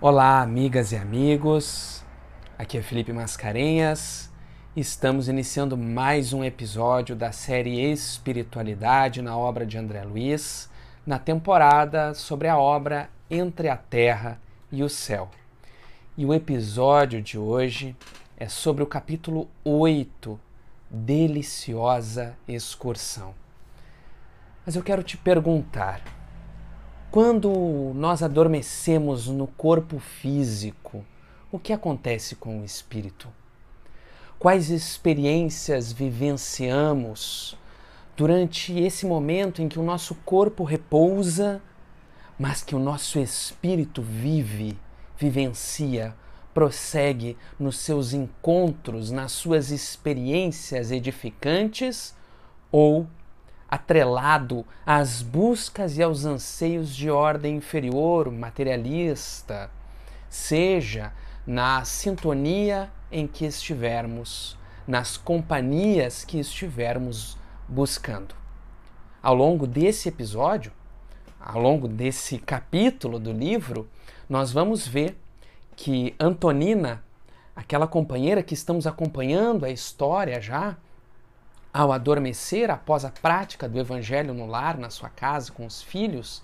Olá, amigas e amigos. Aqui é Felipe Mascarenhas. Estamos iniciando mais um episódio da série Espiritualidade na obra de André Luiz, na temporada sobre a obra Entre a Terra e o Céu. E o episódio de hoje é sobre o capítulo 8, Deliciosa Excursão. Mas eu quero te perguntar, quando nós adormecemos no corpo físico, o que acontece com o espírito? Quais experiências vivenciamos durante esse momento em que o nosso corpo repousa, mas que o nosso espírito vive, vivencia, prossegue nos seus encontros, nas suas experiências edificantes ou atrelado às buscas e aos anseios de ordem inferior, materialista, seja na sintonia em que estivermos, nas companhias que estivermos buscando. Ao longo desse episódio, ao longo desse capítulo do livro, nós vamos ver que Antonina, aquela companheira que estamos acompanhando a história já, ao adormecer após a prática do evangelho no lar, na sua casa, com os filhos,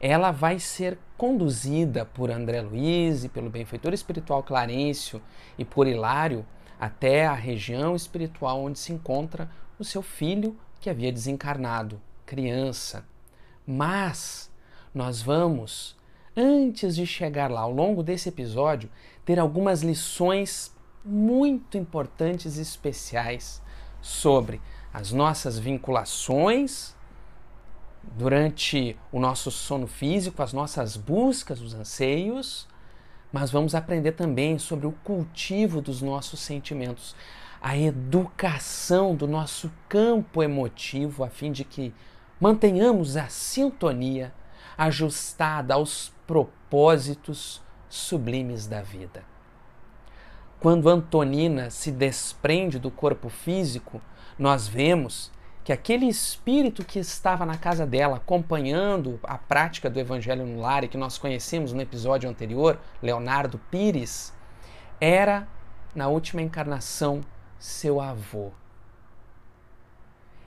ela vai ser conduzida por André Luiz e pelo benfeitor espiritual Clarencio e por Hilário até a região espiritual onde se encontra o seu filho que havia desencarnado, criança. Mas nós vamos, antes de chegar lá, ao longo desse episódio, ter algumas lições muito importantes e especiais sobre as nossas vinculações durante o nosso sono físico, as nossas buscas, os anseios, mas vamos aprender também sobre o cultivo dos nossos sentimentos, a educação do nosso campo emotivo, a fim de que mantenhamos a sintonia ajustada aos propósitos sublimes da vida. Quando Antonina se desprende do corpo físico, nós vemos que aquele espírito que estava na casa dela, acompanhando a prática do Evangelho no lar e que nós conhecemos no episódio anterior, Leonardo Pires, era, na última encarnação, seu avô.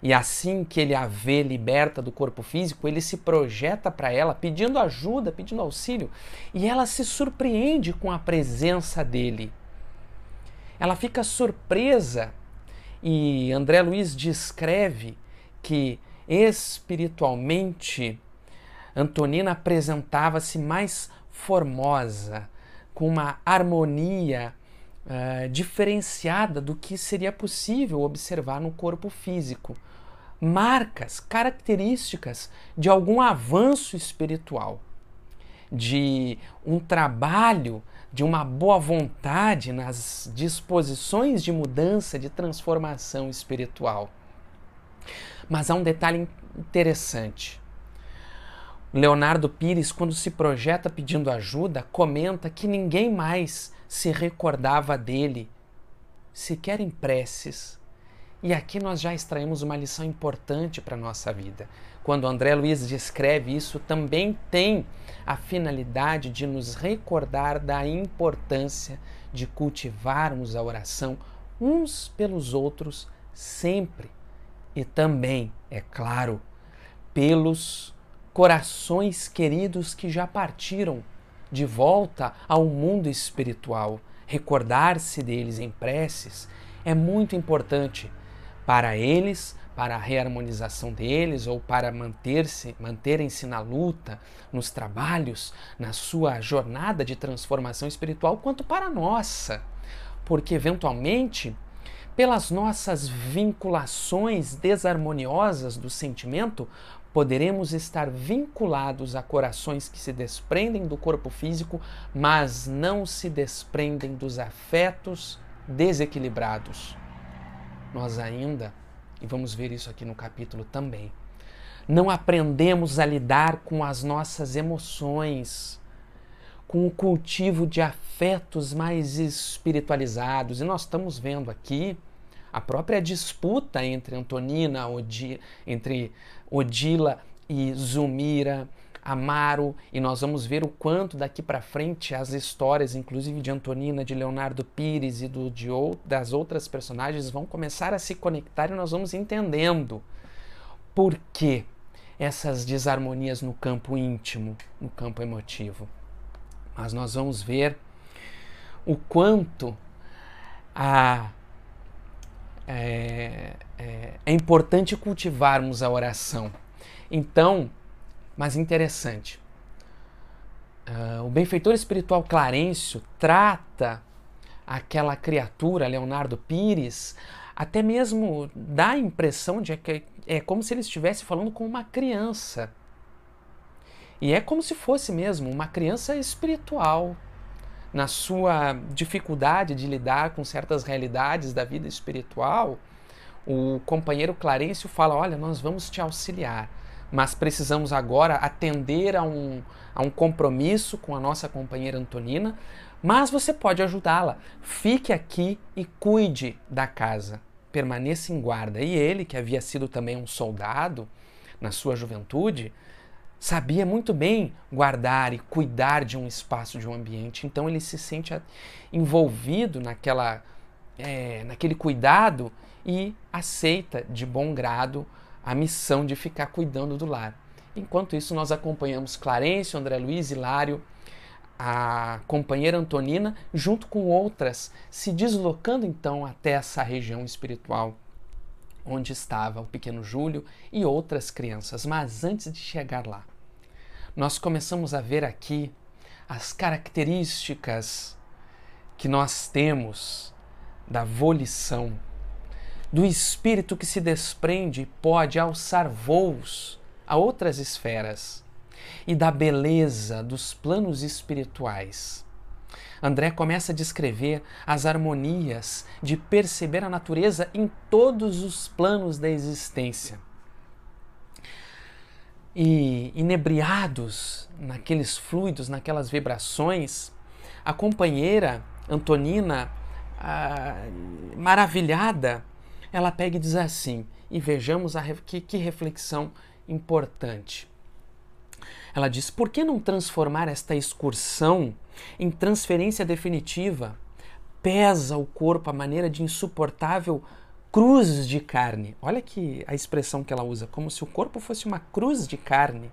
E assim que ele a vê liberta do corpo físico, ele se projeta para ela pedindo ajuda, pedindo auxílio, e ela se surpreende com a presença dele ela fica surpresa e André Luiz descreve que espiritualmente Antonina apresentava-se mais formosa, com uma harmonia uh, diferenciada do que seria possível observar no corpo físico. Marcas, características de algum avanço espiritual, de um trabalho de uma boa vontade nas disposições de mudança, de transformação espiritual. Mas há um detalhe interessante. Leonardo Pires, quando se projeta pedindo ajuda, comenta que ninguém mais se recordava dele, sequer em preces. E aqui nós já extraímos uma lição importante para a nossa vida. Quando André Luiz descreve isso, também tem a finalidade de nos recordar da importância de cultivarmos a oração uns pelos outros sempre. E também, é claro, pelos corações queridos que já partiram de volta ao mundo espiritual. Recordar-se deles em preces é muito importante para eles, para a reharmonização deles ou para manter-se, manterem-se na luta, nos trabalhos, na sua jornada de transformação espiritual, quanto para a nossa. Porque eventualmente, pelas nossas vinculações desarmoniosas do sentimento, poderemos estar vinculados a corações que se desprendem do corpo físico, mas não se desprendem dos afetos desequilibrados nós ainda, e vamos ver isso aqui no capítulo também, não aprendemos a lidar com as nossas emoções, com o cultivo de afetos mais espiritualizados. E nós estamos vendo aqui a própria disputa entre Antonina, Odi, entre Odila e Zumira, Amaro, e nós vamos ver o quanto daqui para frente as histórias, inclusive de Antonina, de Leonardo Pires e do, de, das outras personagens, vão começar a se conectar e nós vamos entendendo por que essas desarmonias no campo íntimo, no campo emotivo. Mas nós vamos ver o quanto a, é, é, é importante cultivarmos a oração. Então, mas interessante. Uh, o benfeitor espiritual Clarencio trata aquela criatura, Leonardo Pires, até mesmo dá a impressão de que é como se ele estivesse falando com uma criança. E é como se fosse mesmo uma criança espiritual, na sua dificuldade de lidar com certas realidades da vida espiritual. O companheiro Clarencio fala: Olha, nós vamos te auxiliar mas precisamos agora atender a um, a um compromisso com a nossa companheira Antonina, mas você pode ajudá-la. Fique aqui e cuide da casa, permaneça em guarda. E ele, que havia sido também um soldado na sua juventude, sabia muito bem guardar e cuidar de um espaço, de um ambiente. Então ele se sente envolvido naquela, é, naquele cuidado e aceita de bom grado a missão de ficar cuidando do lar. Enquanto isso, nós acompanhamos Clarêncio, André Luiz, Hilário, a companheira Antonina, junto com outras, se deslocando então até essa região espiritual onde estava o pequeno Júlio e outras crianças. Mas antes de chegar lá, nós começamos a ver aqui as características que nós temos da volição do espírito que se desprende pode alçar voos a outras esferas e da beleza dos planos espirituais. André começa a descrever as harmonias de perceber a natureza em todos os planos da existência. E inebriados naqueles fluidos, naquelas vibrações, a companheira Antonina, ah, maravilhada, ela pega e diz assim, e vejamos a, que, que reflexão importante. Ela diz: por que não transformar esta excursão em transferência definitiva? Pesa o corpo a maneira de insuportável cruz de carne. Olha que a expressão que ela usa, como se o corpo fosse uma cruz de carne.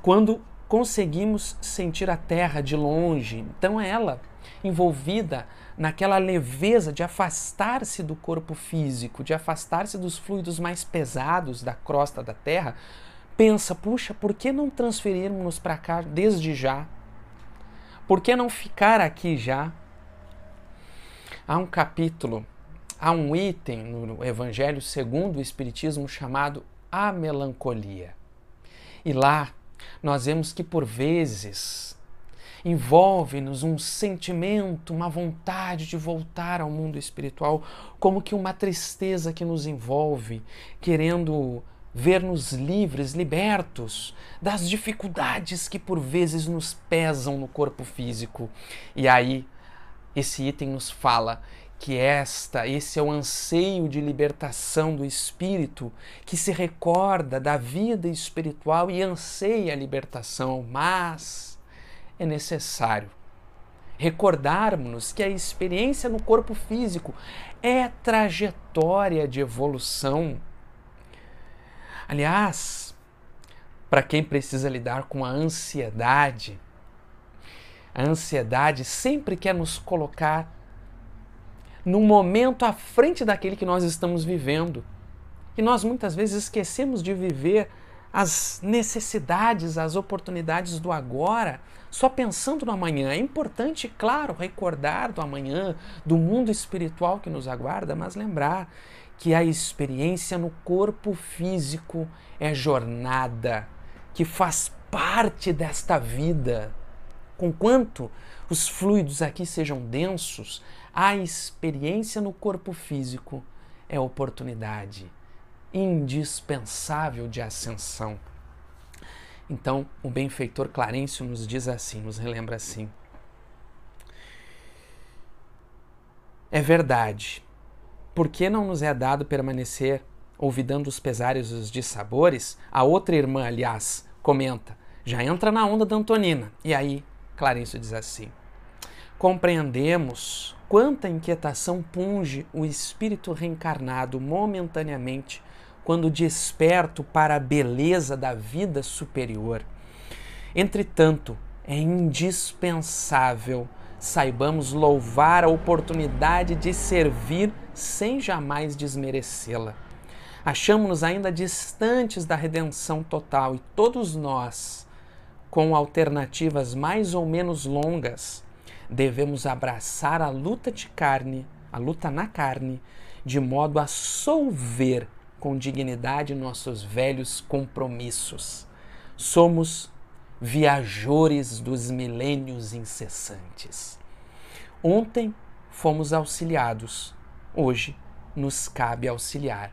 Quando conseguimos sentir a terra de longe, então ela envolvida naquela leveza de afastar-se do corpo físico, de afastar-se dos fluidos mais pesados da crosta da Terra, pensa: puxa, por que não transferirmos para cá desde já? Por que não ficar aqui já? Há um capítulo, há um item no Evangelho segundo o Espiritismo chamado a melancolia. E lá nós vemos que por vezes envolve-nos um sentimento, uma vontade de voltar ao mundo espiritual, como que uma tristeza que nos envolve, querendo ver-nos livres, libertos das dificuldades que por vezes nos pesam no corpo físico. E aí, esse item nos fala que esta, esse é o anseio de libertação do espírito que se recorda da vida espiritual e anseia a libertação, mas é necessário recordarmos que a experiência no corpo físico é trajetória de evolução. Aliás, para quem precisa lidar com a ansiedade, a ansiedade sempre quer nos colocar num momento à frente daquele que nós estamos vivendo. E nós muitas vezes esquecemos de viver as necessidades, as oportunidades do agora, só pensando no amanhã. É importante, claro, recordar do amanhã, do mundo espiritual que nos aguarda, mas lembrar que a experiência no corpo físico é jornada, que faz parte desta vida. Conquanto os fluidos aqui sejam densos, a experiência no corpo físico é oportunidade indispensável de ascensão. Então, o benfeitor Clarencio nos diz assim, nos relembra assim: É verdade. Por que não nos é dado permanecer olvidando os pesares e os dissabores? A outra irmã, aliás, comenta: já entra na onda da Antonina. E aí, Clarencio diz assim: compreendemos quanta inquietação punge o espírito reencarnado momentaneamente quando desperto para a beleza da vida superior. Entretanto, é indispensável saibamos louvar a oportunidade de servir sem jamais desmerecê-la. Achamos-nos ainda distantes da redenção total e todos nós, com alternativas mais ou menos longas, devemos abraçar a luta de carne, a luta na carne, de modo a solver com dignidade nossos velhos compromissos. Somos viajores dos milênios incessantes. Ontem fomos auxiliados, hoje nos cabe auxiliar.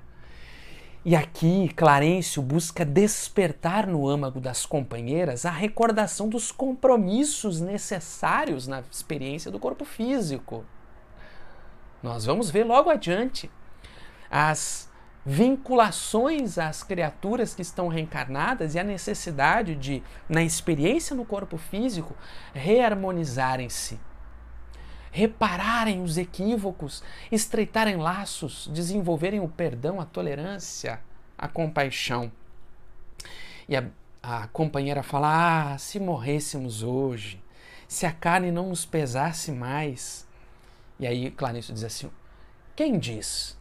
E aqui Clarencio busca despertar no âmago das companheiras a recordação dos compromissos necessários na experiência do corpo físico. Nós vamos ver logo adiante as vinculações às criaturas que estão reencarnadas e a necessidade de, na experiência no corpo físico, reharmonizarem-se, repararem os equívocos, estreitarem laços, desenvolverem o perdão, a tolerância, a compaixão. E a, a companheira fala: Ah, se morrêssemos hoje, se a carne não nos pesasse mais. E aí Clarice diz assim: Quem diz?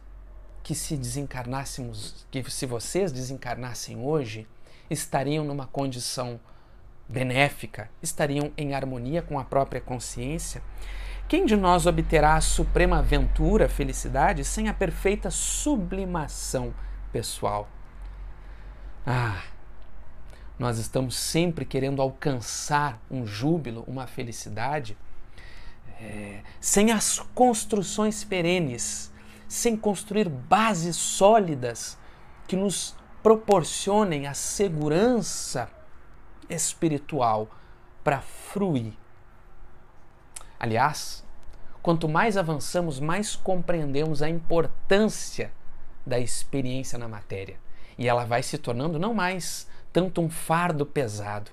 Que se desencarnássemos, que se vocês desencarnassem hoje, estariam numa condição benéfica, estariam em harmonia com a própria consciência? Quem de nós obterá a suprema aventura, felicidade, sem a perfeita sublimação pessoal? Ah, nós estamos sempre querendo alcançar um júbilo, uma felicidade, é, sem as construções perenes sem construir bases sólidas que nos proporcionem a segurança espiritual para fruir. Aliás, quanto mais avançamos, mais compreendemos a importância da experiência na matéria. E ela vai se tornando não mais tanto um fardo pesado,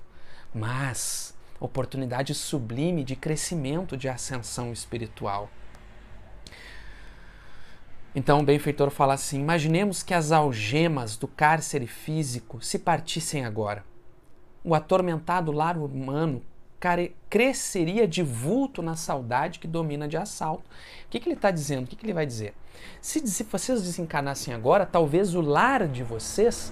mas oportunidade sublime de crescimento, de ascensão espiritual. Então o benfeitor fala assim: imaginemos que as algemas do cárcere físico se partissem agora. O atormentado lar humano cresceria de vulto na saudade que domina de assalto. O que, que ele está dizendo? O que, que ele vai dizer? Se, se vocês desencarnassem agora, talvez o lar de vocês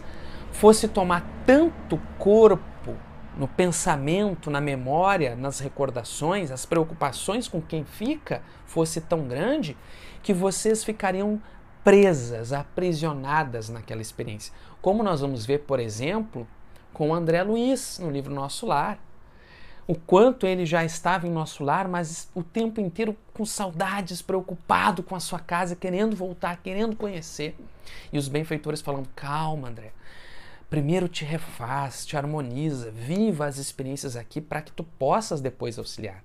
fosse tomar tanto corpo no pensamento, na memória, nas recordações, as preocupações com quem fica fosse tão grande que vocês ficariam presas, aprisionadas naquela experiência. Como nós vamos ver, por exemplo, com André Luiz no livro Nosso Lar. O quanto ele já estava em nosso lar, mas o tempo inteiro com saudades, preocupado com a sua casa, querendo voltar, querendo conhecer. E os benfeitores falando: calma, André. Primeiro te refaz, te harmoniza, viva as experiências aqui para que tu possas depois auxiliar.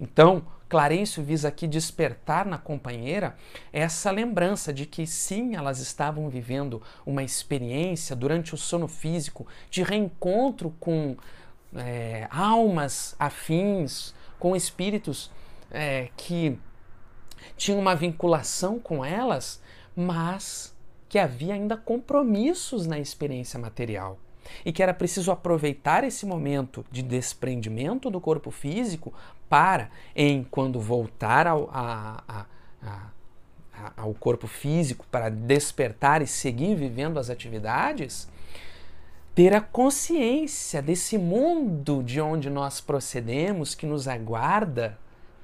Então, Clarencio visa aqui despertar na companheira essa lembrança de que sim, elas estavam vivendo uma experiência durante o sono físico de reencontro com é, almas afins, com espíritos é, que tinham uma vinculação com elas, mas que havia ainda compromissos na experiência material e que era preciso aproveitar esse momento de desprendimento do corpo físico para, em quando voltar ao, a, a, a, ao corpo físico, para despertar e seguir vivendo as atividades, ter a consciência desse mundo de onde nós procedemos, que nos aguarda,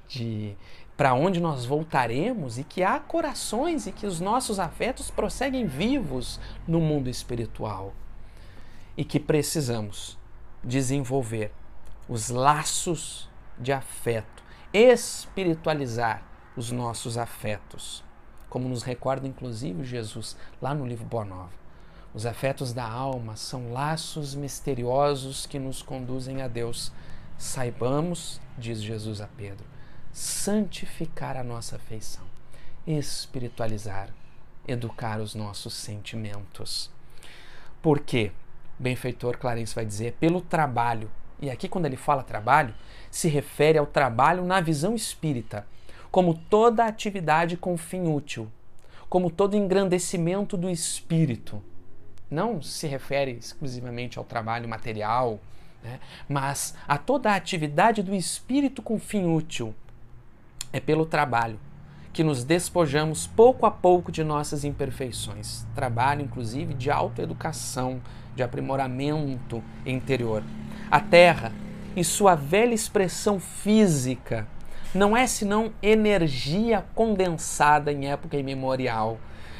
de para onde nós voltaremos e que há corações e que os nossos afetos prosseguem vivos no mundo espiritual e que precisamos desenvolver os laços de afeto, espiritualizar os nossos afetos, como nos recorda inclusive Jesus lá no livro Boa Nova. Os afetos da alma são laços misteriosos que nos conduzem a Deus. Saibamos, diz Jesus a Pedro, santificar a nossa afeição, espiritualizar, educar os nossos sentimentos. Por quê? Benfeitor Clarence vai dizer, pelo trabalho. E aqui, quando ele fala trabalho, se refere ao trabalho na visão espírita, como toda atividade com fim útil, como todo engrandecimento do espírito. Não se refere exclusivamente ao trabalho material, né? mas a toda atividade do espírito com fim útil. É pelo trabalho que nos despojamos pouco a pouco de nossas imperfeições. Trabalho, inclusive, de autoeducação, de aprimoramento interior. A Terra, em sua velha expressão física, não é senão energia condensada em época imemorial,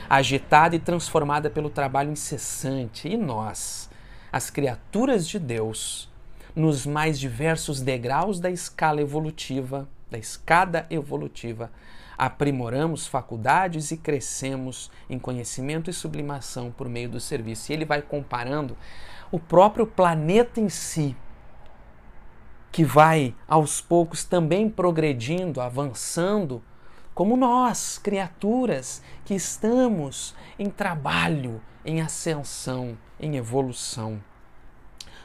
agitada e transformada pelo trabalho incessante. E nós, as criaturas de Deus, nos mais diversos degraus da escala evolutiva, da escada evolutiva, aprimoramos faculdades e crescemos em conhecimento e sublimação por meio do serviço. E ele vai comparando o próprio planeta em si, que vai aos poucos também progredindo, avançando, como nós, criaturas que estamos em trabalho, em ascensão, em evolução.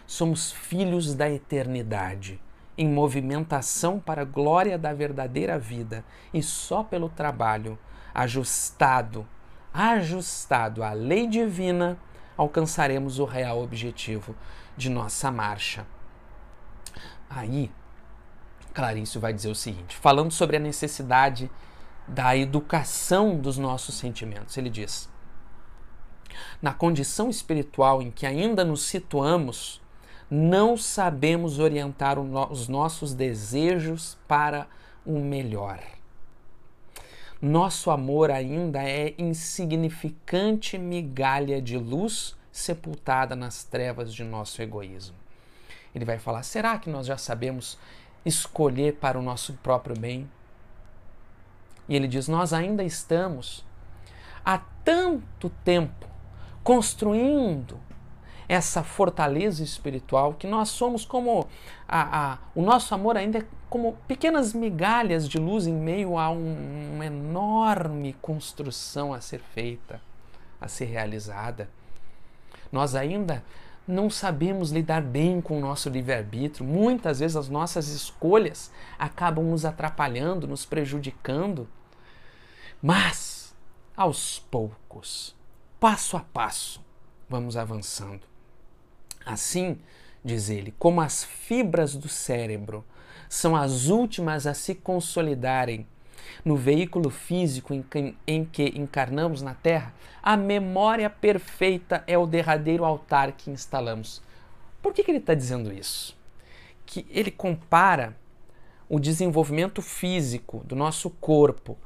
Somos filhos da eternidade em movimentação para a glória da verdadeira vida e só pelo trabalho ajustado, ajustado à lei divina, alcançaremos o real objetivo de nossa marcha. Aí, Clarício vai dizer o seguinte, falando sobre a necessidade da educação dos nossos sentimentos. Ele diz: Na condição espiritual em que ainda nos situamos, não sabemos orientar os nossos desejos para o melhor. Nosso amor ainda é insignificante migalha de luz sepultada nas trevas de nosso egoísmo. Ele vai falar: será que nós já sabemos escolher para o nosso próprio bem? E ele diz: nós ainda estamos há tanto tempo construindo essa fortaleza espiritual, que nós somos como a, a, o nosso amor ainda é como pequenas migalhas de luz em meio a um, uma enorme construção a ser feita, a ser realizada. Nós ainda não sabemos lidar bem com o nosso livre-arbítrio. Muitas vezes as nossas escolhas acabam nos atrapalhando, nos prejudicando. Mas, aos poucos, passo a passo, vamos avançando. Assim, diz ele, como as fibras do cérebro são as últimas a se consolidarem no veículo físico em que, em que encarnamos na Terra, a memória perfeita é o derradeiro altar que instalamos. Por que, que ele está dizendo isso? Que ele compara o desenvolvimento físico do nosso corpo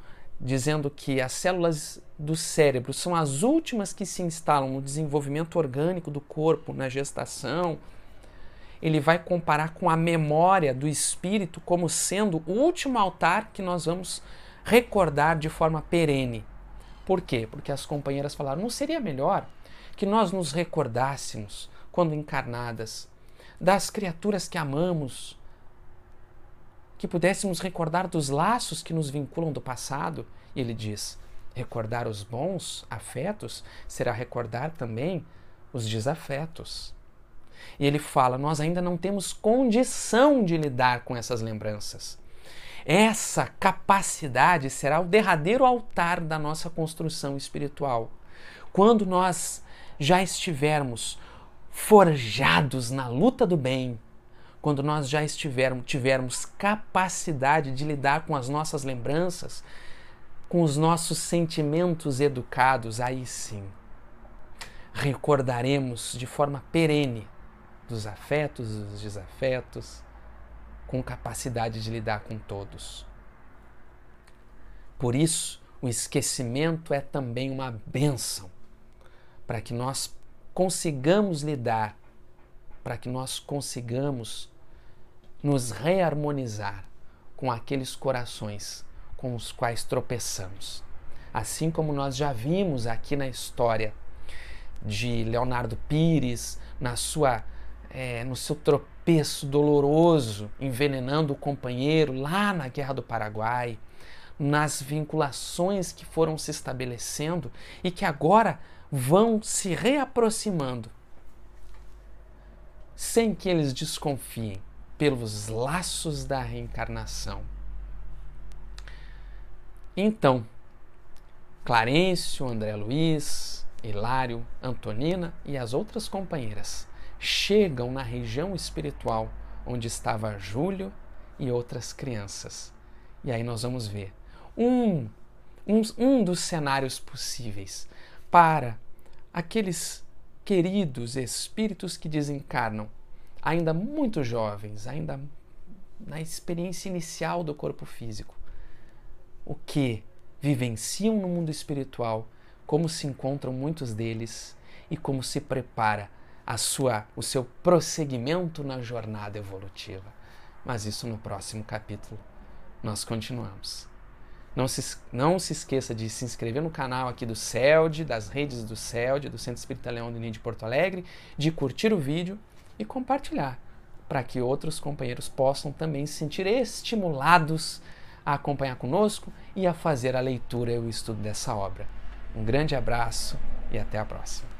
dizendo que as células do cérebro são as últimas que se instalam no desenvolvimento orgânico do corpo, na gestação, ele vai comparar com a memória do espírito como sendo o último altar que nós vamos recordar de forma perene. Por quê? Porque as companheiras falaram: não seria melhor que nós nos recordássemos, quando encarnadas, das criaturas que amamos, que pudéssemos recordar dos laços que nos vinculam do passado. E ele diz: recordar os bons afetos será recordar também os desafetos. E ele fala: nós ainda não temos condição de lidar com essas lembranças. Essa capacidade será o derradeiro altar da nossa construção espiritual. Quando nós já estivermos forjados na luta do bem, quando nós já estivermos, tivermos capacidade de lidar com as nossas lembranças, com os nossos sentimentos educados, aí sim recordaremos de forma perene dos afetos, dos desafetos, com capacidade de lidar com todos. Por isso, o esquecimento é também uma bênção para que nós consigamos lidar para que nós consigamos nos reharmonizar com aqueles corações com os quais tropeçamos. Assim como nós já vimos aqui na história de Leonardo Pires, na sua, é, no seu tropeço doloroso, envenenando o companheiro lá na Guerra do Paraguai, nas vinculações que foram se estabelecendo e que agora vão se reaproximando sem que eles desconfiem, pelos laços da reencarnação. Então, Clarencio, André Luiz, Hilário, Antonina e as outras companheiras chegam na região espiritual onde estava Júlio e outras crianças. E aí nós vamos ver um, um, um dos cenários possíveis para aqueles queridos espíritos que desencarnam, ainda muito jovens, ainda na experiência inicial do corpo físico, o que vivenciam no mundo espiritual, como se encontram muitos deles e como se prepara a sua, o seu prosseguimento na jornada evolutiva. Mas isso no próximo capítulo. Nós continuamos. Não se, não se esqueça de se inscrever no canal aqui do CELD, das redes do CELD, do Centro Espírita Leão do Ninho de Porto Alegre, de curtir o vídeo e compartilhar, para que outros companheiros possam também se sentir estimulados a acompanhar conosco e a fazer a leitura e o estudo dessa obra. Um grande abraço e até a próxima.